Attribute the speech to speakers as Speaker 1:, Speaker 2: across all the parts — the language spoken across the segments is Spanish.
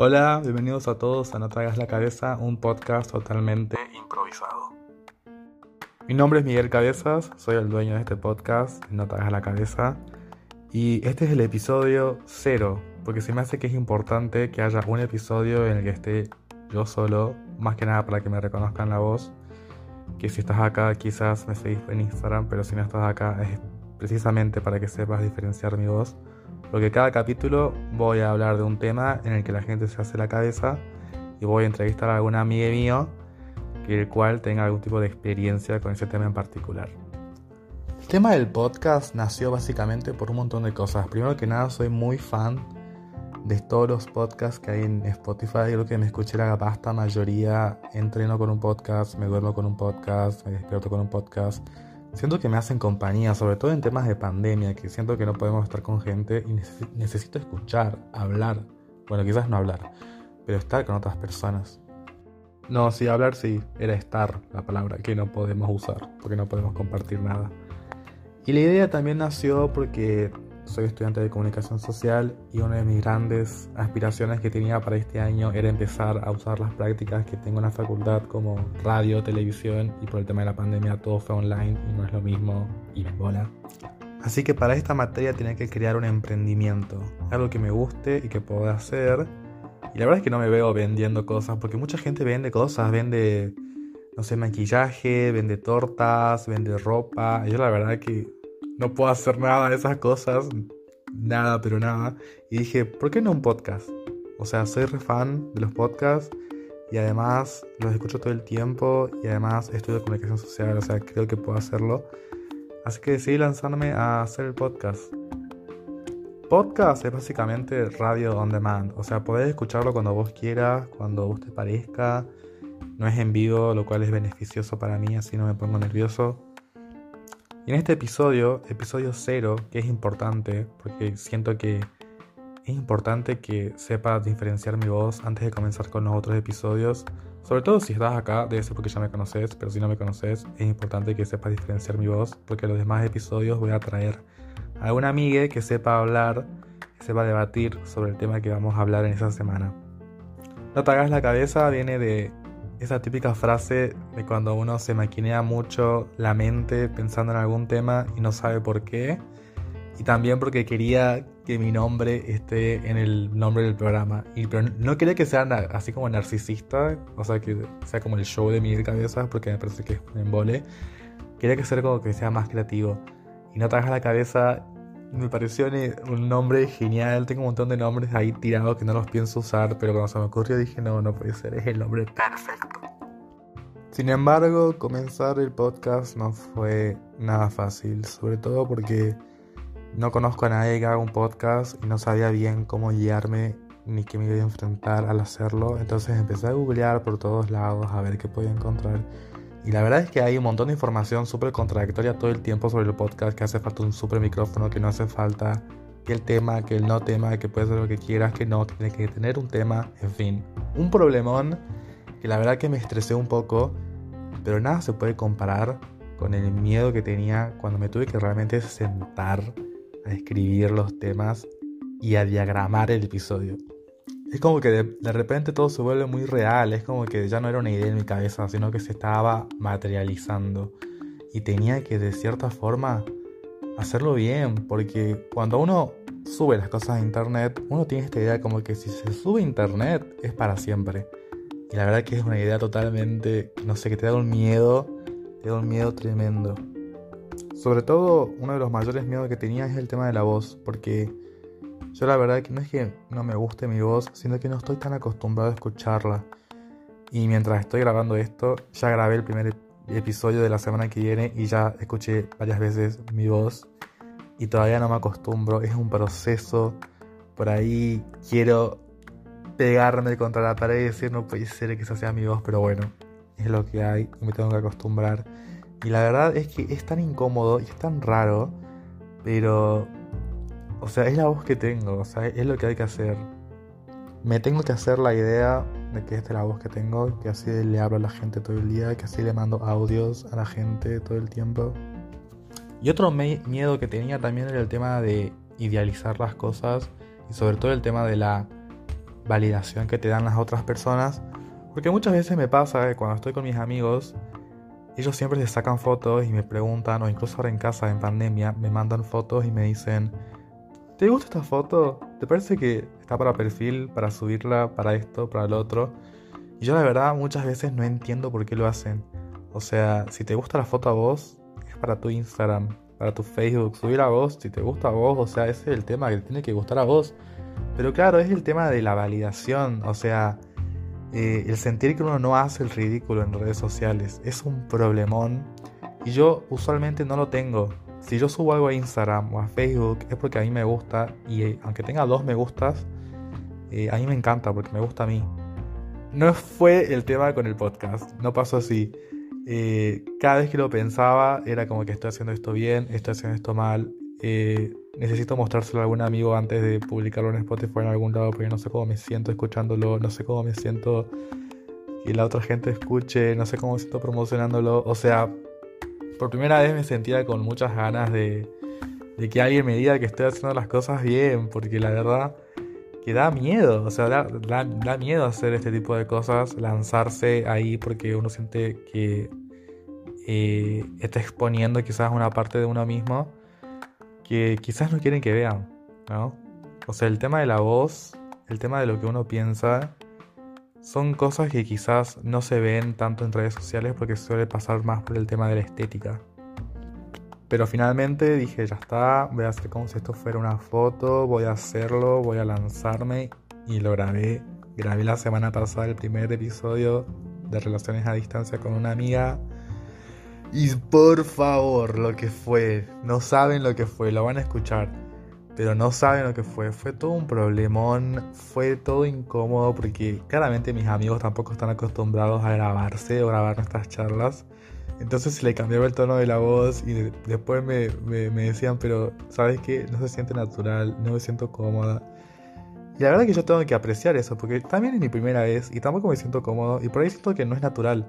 Speaker 1: Hola, bienvenidos a todos a No Tragas la Cabeza, un podcast totalmente improvisado. Mi nombre es Miguel Cabezas, soy el dueño de este podcast, No Tragas la Cabeza, y este es el episodio cero, porque se me hace que es importante que haya un episodio en el que esté yo solo, más que nada para que me reconozcan la voz, que si estás acá quizás me seguís en Instagram, pero si no estás acá es precisamente para que sepas diferenciar mi voz porque cada capítulo voy a hablar de un tema en el que la gente se hace la cabeza y voy a entrevistar a algún amigo mío que el cual tenga algún tipo de experiencia con ese tema en particular. El tema del podcast nació básicamente por un montón de cosas. Primero que nada, soy muy fan de todos los podcasts que hay en Spotify. Creo que me escuché la pasta mayoría. Entreno con un podcast, me duermo con un podcast, me despierto con un podcast Siento que me hacen compañía, sobre todo en temas de pandemia, que siento que no podemos estar con gente y necesito escuchar, hablar. Bueno, quizás no hablar, pero estar con otras personas. No, sí, hablar sí, era estar la palabra que no podemos usar, porque no podemos compartir nada. Y la idea también nació porque soy estudiante de comunicación social y una de mis grandes aspiraciones que tenía para este año era empezar a usar las prácticas que tengo en la facultad como radio, televisión y por el tema de la pandemia todo fue online y no es lo mismo y me bola. Así que para esta materia tenía que crear un emprendimiento, algo que me guste y que pueda hacer. Y la verdad es que no me veo vendiendo cosas porque mucha gente vende cosas, vende, no sé, maquillaje, vende tortas, vende ropa. Yo la verdad que no puedo hacer nada de esas cosas, nada, pero nada. Y dije, ¿por qué no un podcast? O sea, soy re fan de los podcasts y además los escucho todo el tiempo y además estudio comunicación social, o sea, creo que puedo hacerlo. Así que decidí lanzarme a hacer el podcast. Podcast es básicamente radio on demand, o sea, podés escucharlo cuando vos quieras, cuando vos te parezca. No es en vivo, lo cual es beneficioso para mí, así no me pongo nervioso. Y en este episodio, episodio cero, que es importante, porque siento que es importante que sepas diferenciar mi voz antes de comenzar con los otros episodios. Sobre todo si estás acá, debe ser porque ya me conoces, pero si no me conoces, es importante que sepas diferenciar mi voz, porque los demás episodios voy a traer a alguna amiga que sepa hablar, que sepa debatir sobre el tema que vamos a hablar en esa semana. No te hagas la cabeza, viene de esa típica frase de cuando uno se maquinea mucho la mente pensando en algún tema y no sabe por qué. Y también porque quería que mi nombre esté en el nombre del programa. Y, pero no quería que sea así como narcisista, o sea, que sea como el show de mi cabeza, porque me parece que es un embole. Quería que sea como que sea más creativo. Y no trabaja la cabeza me pareció un nombre genial. Tengo un montón de nombres ahí tirados que no los pienso usar, pero cuando se me ocurrió dije, no, no puede ser, es el nombre perfecto. Sin embargo, comenzar el podcast no fue nada fácil, sobre todo porque no conozco a nadie que haga un podcast y no sabía bien cómo guiarme ni qué me iba a enfrentar al hacerlo. Entonces empecé a googlear por todos lados a ver qué podía encontrar. Y la verdad es que hay un montón de información súper contradictoria todo el tiempo sobre el podcast, que hace falta un súper micrófono, que no hace falta que el tema, que el no tema, que puede ser lo que quieras, que no, que tiene que tener un tema, en fin. Un problemón que la verdad que me estresé un poco, pero nada se puede comparar con el miedo que tenía cuando me tuve que realmente sentar a escribir los temas y a diagramar el episodio es como que de, repente todo se vuelve muy real, es como que ya no era una idea en mi cabeza, sino que se estaba materializando. Y tenía que de cierta forma hacerlo bien, porque cuando uno sube las cosas a internet, uno tiene esta idea como que si se sube a internet es para siempre. Y la verdad que es una idea totalmente, no sé, que te da un miedo, te da un miedo tremendo. Sobre todo, uno de los mayores miedos que tenía es el tema de la voz, porque yo la verdad que no es que no me guste mi voz, sino que no estoy tan acostumbrado a escucharla. Y mientras estoy grabando esto, ya grabé el primer episodio de la semana que viene y ya escuché varias veces mi voz y todavía no me acostumbro, es un proceso. Por ahí quiero pegarme contra la pared y decir no puede ser que esa sea mi voz, pero bueno, es lo que hay y me tengo que acostumbrar. Y la verdad es que es tan incómodo y es tan raro, pero o sea, es la voz que tengo, o sea, es lo que hay que hacer. Me tengo que hacer la idea de que esta es la voz que tengo, que así le hablo a la gente todo el día, que así le mando audios a la gente todo el tiempo. Y otro miedo que tenía también era el tema de idealizar las cosas y sobre todo el tema de la validación que te dan las otras personas. Porque muchas veces me pasa que cuando estoy con mis amigos, ellos siempre se sacan fotos y me preguntan, o incluso ahora en casa en pandemia, me mandan fotos y me dicen, ¿te gusta esta foto? ¿Te parece que está para perfil, para subirla, para esto, para lo otro? Y yo la verdad muchas veces no entiendo por qué lo hacen. O sea, si te gusta la foto a vos, es para tu Instagram, para tu Facebook, subir a vos, si te gusta a vos, o sea, ese es el tema que tiene que gustar a vos. Pero claro, es el tema de la validación, o sea, eh, el sentir que uno no hace el ridículo en redes sociales es un problemón y yo usualmente no lo tengo. Si yo subo algo a Instagram o a Facebook es porque a mí me gusta y eh, aunque tenga dos me gustas, eh, a mí me encanta porque me gusta a mí. No fue el tema con el podcast, no pasó así. cada vez que lo pensaba era como que estoy haciendo esto bien, estoy haciendo esto mal, eh, necesito mostrárselo a algún amigo antes de publicarlo en Spotify en algún lado porque no sé cómo me siento escuchándolo, no sé cómo me siento que la otra gente escuche, no sé cómo me siento promocionándolo. O sea, por primera vez me sentía con muchas ganas de, de que alguien me diga que estoy haciendo las cosas bien, porque la verdad que da miedo, o sea, da, da miedo hacer este tipo de cosas, lanzarse ahí porque uno siente que eh, está exponiendo quizás una parte de uno mismo que quizás no quieren que vean, ¿no? O sea, el tema de la voz, el tema de lo que uno piensa, son cosas que quizás no se ven tanto en redes sociales porque suele pasar más por el tema de la estética. Pero finalmente dije, ya está, voy a hacer como si esto fuera una foto, voy a hacerlo, voy a lanzarme y lo grabé. Grabé la semana pasada el primer episodio de Relaciones a Distancia con una amiga y por favor, lo que fue, no saben lo que fue, lo van a escuchar, pero no saben lo que fue. Fue todo un problemón, fue todo incómodo porque claramente mis amigos tampoco están acostumbrados a grabarse o grabar nuestras charlas. Entonces le cambiaba el tono de la voz y después me, me decían, pero ¿sabes qué? No se siente natural, no me siento cómoda. Y la verdad que yo tengo que apreciar eso, porque también es mi primera vez y tampoco me siento cómodo y por ahí siento que no es natural.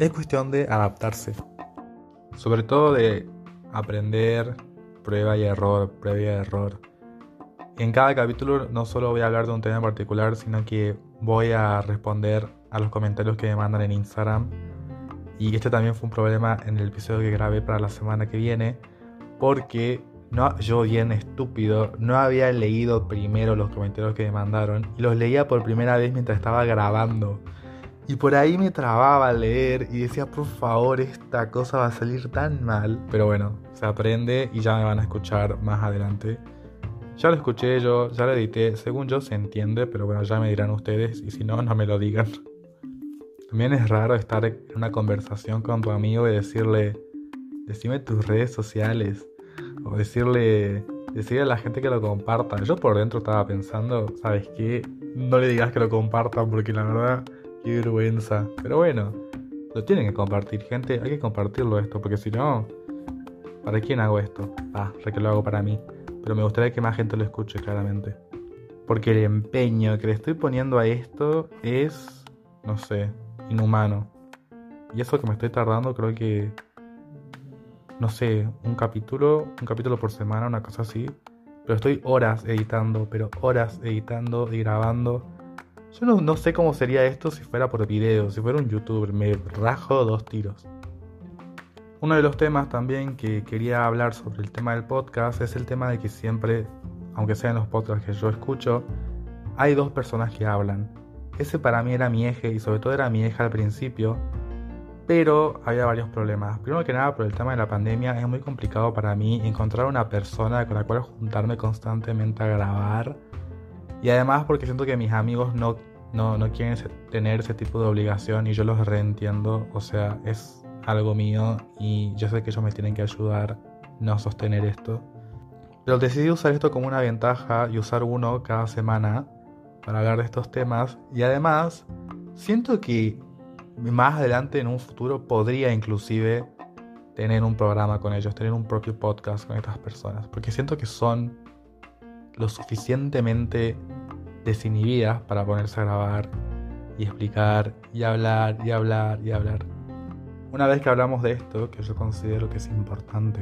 Speaker 1: Es cuestión de adaptarse. Sobre todo de aprender prueba y error, prueba y error. En cada capítulo no solo voy a hablar de un tema en particular, sino que voy a responder a los comentarios que me mandan en Instagram. Y este también fue un problema en el episodio que grabé para la semana que viene, porque no, yo bien estúpido, no había leído primero los comentarios que me mandaron y los leía por primera vez mientras estaba grabando. Y por ahí me trababa al leer y decía, por favor, esta cosa va a salir tan mal. Pero bueno, se aprende y ya me van a escuchar más adelante. Ya lo escuché yo, ya lo edité, según yo se entiende, pero bueno, ya me dirán ustedes y si no, no me lo digan. También es raro estar en una conversación con tu amigo y decirle, decime tus redes sociales. O decirle, decirle a la gente que lo comparta. Yo por dentro estaba pensando, ¿sabes qué? No le digas que lo compartan porque la verdad Qué vergüenza. Pero bueno, lo tienen que compartir, gente. Hay que compartirlo esto, porque si no, ¿para quién hago esto? Ah, ya que lo hago para mí. Pero me gustaría que más gente lo escuche, claramente. Porque el empeño que le estoy poniendo a esto es, no sé, inhumano. Y eso que me estoy tardando, creo que, no sé, un capítulo, un capítulo por semana, una cosa así. Pero estoy horas editando, pero horas editando y grabando. Yo no, sé cómo sería esto si fuera por video, si fuera un youtuber, me rajo dos tiros. Uno de los temas también que quería hablar sobre el tema del podcast es el tema de que siempre, aunque sean los podcasts que yo escucho, hay dos personas que hablan. Ese para mí era mi eje y sobre todo era mi eje al principio, pero había varios problemas. Primero que nada, por el tema de la pandemia, es muy complicado para mí encontrar una persona con la cual juntarme constantemente a grabar y además porque siento que mis amigos no, no, no quieren tener ese tipo de obligación y yo los reentiendo. O sea, es algo mío y yo sé que ellos me tienen que ayudar no sostener esto. Pero decidí usar esto como una ventaja y usar uno cada semana para hablar de estos temas. Y además, siento que más adelante en un futuro podría inclusive tener un programa con ellos, tener un propio podcast con estas personas. Porque siento que son lo suficientemente desinhibidas para ponerse a grabar y explicar y hablar y hablar y hablar. Una vez que hablamos de esto, que yo considero que es importante,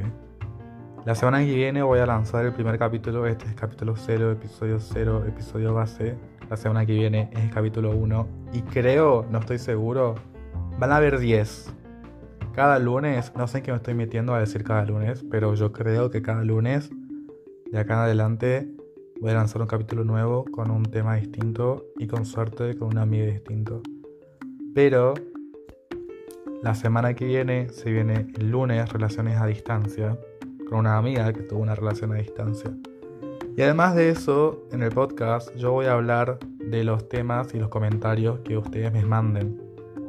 Speaker 1: La semana que viene voy a lanzar el primer capítulo. Este es capítulo 0, episodio 0, episodio base. La semana que viene es el capítulo 1. Y creo, no estoy seguro, van a haber 10. Cada lunes, no sé en qué me estoy metiendo a decir cada lunes, pero yo creo que cada lunes, de acá en adelante, voy a lanzar un capítulo nuevo con un tema distinto y con suerte con un amigo distinto. Pero la semana que viene se viene el lunes relaciones a distancia con una amiga que tuvo una relación a distancia. Y además de eso, en el podcast yo voy a hablar de los temas y los comentarios que ustedes me manden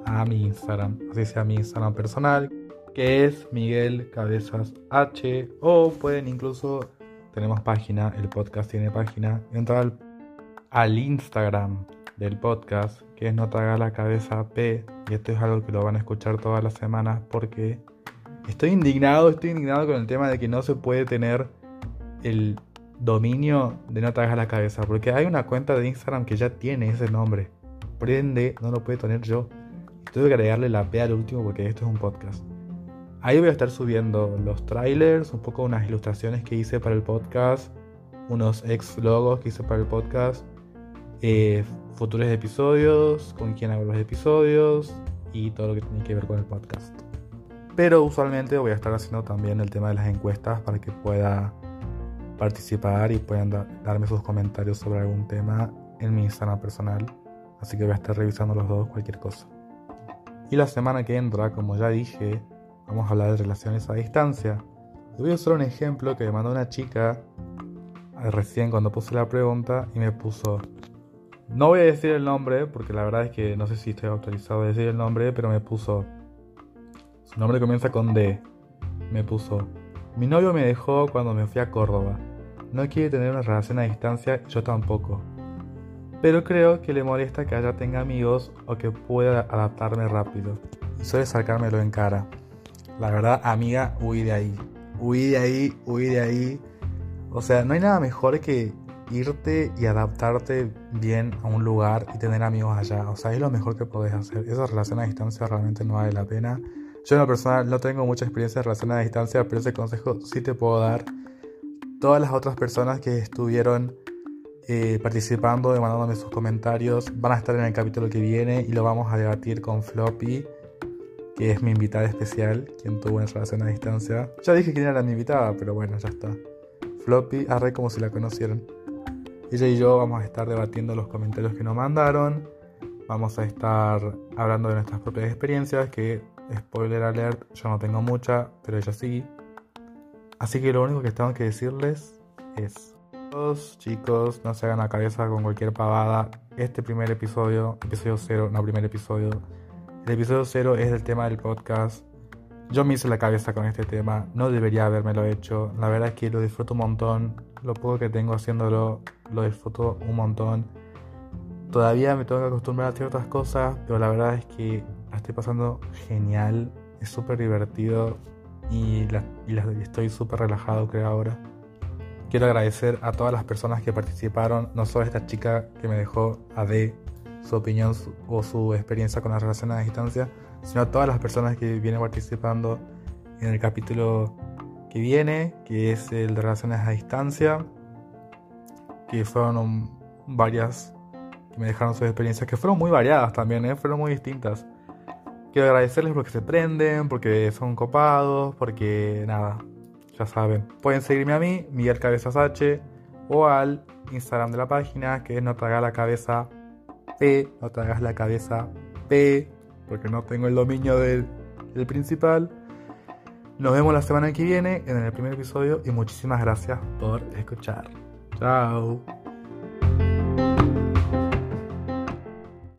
Speaker 1: a mi Instagram, así sea mi Instagram personal, que es Miguel Cabezas H, o pueden incluso, tenemos página, el podcast tiene página, entrar al, Instagram del podcast, que es No la cabeza P, y esto es algo que lo van a escuchar todas las semanas porque Estoy indignado, estoy indignado con el tema de que no se puede tener el dominio de no te la cabeza. Porque hay una cuenta de Instagram que ya tiene ese nombre. Prende, no lo puedo tener yo. Tuve que agregarle la P al último porque esto es un podcast. Ahí voy a estar subiendo los trailers, un poco unas ilustraciones que hice para el podcast, unos ex logos que hice para el podcast, eh, futuros episodios, con quién hago los episodios y todo lo que tiene que ver con el podcast. Pero usualmente voy a estar haciendo también el tema de las encuestas para que pueda participar y puedan darme sus comentarios sobre algún tema en mi Instagram personal. Así que voy a estar revisando los dos, cualquier cosa. Y la semana que entra, como ya dije, vamos a hablar de relaciones a distancia. voy a usar un ejemplo que me mandó una chica eh, recién cuando puse la pregunta y me puso... No voy a decir el nombre porque la verdad es que no sé si estoy autorizado a decir el nombre, pero me puso su nombre comienza con D. Me puso, mi novio me dejó cuando me fui a Córdoba. No quiere tener una relación a distancia, yo tampoco. Pero creo que le molesta que haya tenga amigos o que pueda adaptarme rápido. Y suele sacármelo en cara. La verdad, amiga, huí de ahí. Huí de ahí, huí de ahí. O sea, no hay nada mejor que irte y adaptarte bien a un lugar y tener amigos allá. O sea, es lo mejor que podés hacer. Esa relación a distancia realmente no vale la pena. Yo en lo personal no tengo mucha experiencia en relación a distancia, pero ese consejo sí te puedo dar. Todas las otras personas que estuvieron eh, participando, demandándome sus comentarios, van a estar en el capítulo que viene y lo vamos a debatir con Floppy, que es mi invitada especial, quien tuvo una relación a distancia. Ya dije quién era mi invitada, pero bueno, ya está. Floppy, arre como si la conocieran. Ella y yo vamos a estar debatiendo los comentarios que nos mandaron. Vamos a estar hablando de nuestras propias experiencias, que Spoiler alert, yo no tengo mucha, pero ella sí. Así que lo único que tengo que decirles es... Chicos, chicos, no se hagan la cabeza con cualquier pavada. Este primer episodio, episodio cero, no primer episodio. El episodio cero es el tema del podcast. Yo me hice la cabeza con este tema, no debería lo hecho. La verdad es que lo disfruto un montón. Lo poco que tengo haciéndolo, lo disfruto un montón. Todavía me tengo que acostumbrar a ciertas cosas, pero la verdad es que estoy pasando genial, es súper divertido y, estoy súper relajado creo ahora. Quiero agradecer a todas las personas que participaron, no solo a esta chica que me dejó a D su opinión o su experiencia con las relaciones a distancia, sino a todas las personas que vienen participando en el capítulo que viene, que es el de relaciones a distancia, que fueron varias que me dejaron sus experiencias, que fueron muy variadas también, ¿eh? fueron muy distintas. Quiero agradecerles porque se prenden, porque son copados, porque nada, ya saben. Pueden seguirme a mí, Miguel Cabezas H, o al Instagram de la página, que es no la cabeza P, no te la cabeza P, porque no tengo el dominio del, del principal. Nos vemos la semana que viene en el primer episodio y muchísimas gracias por escuchar. Chao.